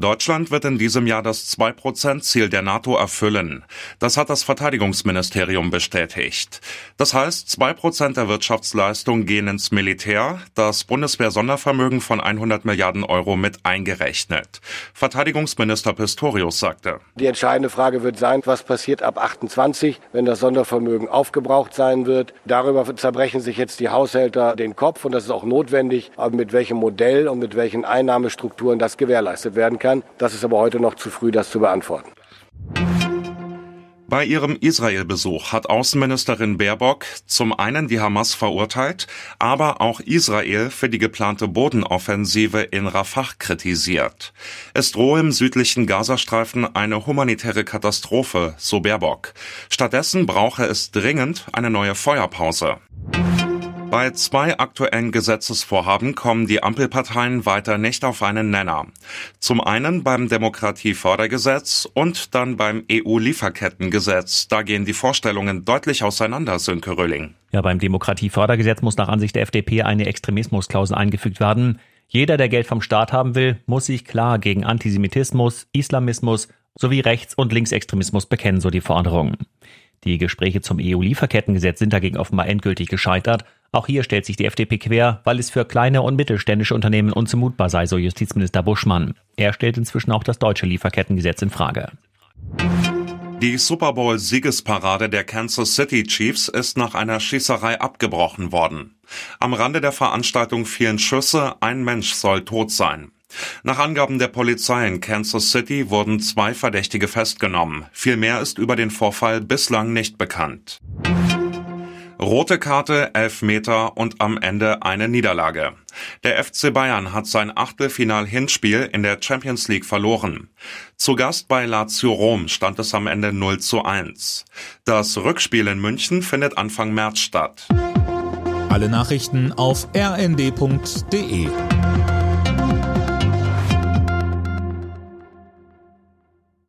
Deutschland wird in diesem Jahr das 2-Prozent-Ziel der NATO erfüllen. Das hat das Verteidigungsministerium bestätigt. Das heißt, 2 Prozent der Wirtschaftsleistung gehen ins Militär, das Bundeswehr-Sondervermögen von 100 Milliarden Euro mit eingerechnet. Verteidigungsminister Pistorius sagte. Die entscheidende Frage wird sein, was passiert ab 28, wenn das Sondervermögen aufgebraucht sein wird. Darüber zerbrechen sich jetzt die Haushälter den Kopf und das ist auch notwendig, aber mit welchem Modell und mit welchen Einnahmestrukturen das gewährleistet werden kann kann. Das ist aber heute noch zu früh, das zu beantworten. Bei ihrem Israel-Besuch hat Außenministerin Baerbock zum einen die Hamas verurteilt, aber auch Israel für die geplante Bodenoffensive in Rafah kritisiert. Es drohe im südlichen Gazastreifen eine humanitäre Katastrophe, so Baerbock. Stattdessen brauche es dringend eine neue Feuerpause. Bei zwei aktuellen Gesetzesvorhaben kommen die Ampelparteien weiter nicht auf einen Nenner. Zum einen beim Demokratiefördergesetz und dann beim EU-Lieferkettengesetz. Da gehen die Vorstellungen deutlich auseinander, Sönke Rölling. Ja, beim Demokratiefördergesetz muss nach Ansicht der FDP eine Extremismusklausel eingefügt werden. Jeder, der Geld vom Staat haben will, muss sich klar gegen Antisemitismus, Islamismus sowie Rechts- und Linksextremismus bekennen, so die Forderung. Die Gespräche zum EU-Lieferkettengesetz sind dagegen offenbar endgültig gescheitert. Auch hier stellt sich die FDP quer, weil es für kleine und mittelständische Unternehmen unzumutbar sei, so Justizminister Buschmann. Er stellt inzwischen auch das deutsche Lieferkettengesetz in Frage. Die Super Bowl-Siegesparade der Kansas City Chiefs ist nach einer Schießerei abgebrochen worden. Am Rande der Veranstaltung fielen Schüsse, ein Mensch soll tot sein. Nach Angaben der Polizei in Kansas City wurden zwei Verdächtige festgenommen. Viel mehr ist über den Vorfall bislang nicht bekannt. Rote Karte, elf Meter und am Ende eine Niederlage. Der FC Bayern hat sein Achtelfinal-Hinspiel in der Champions League verloren. Zu Gast bei Lazio Rom stand es am Ende 0 zu 1. Das Rückspiel in München findet Anfang März statt. Alle Nachrichten auf rnd.de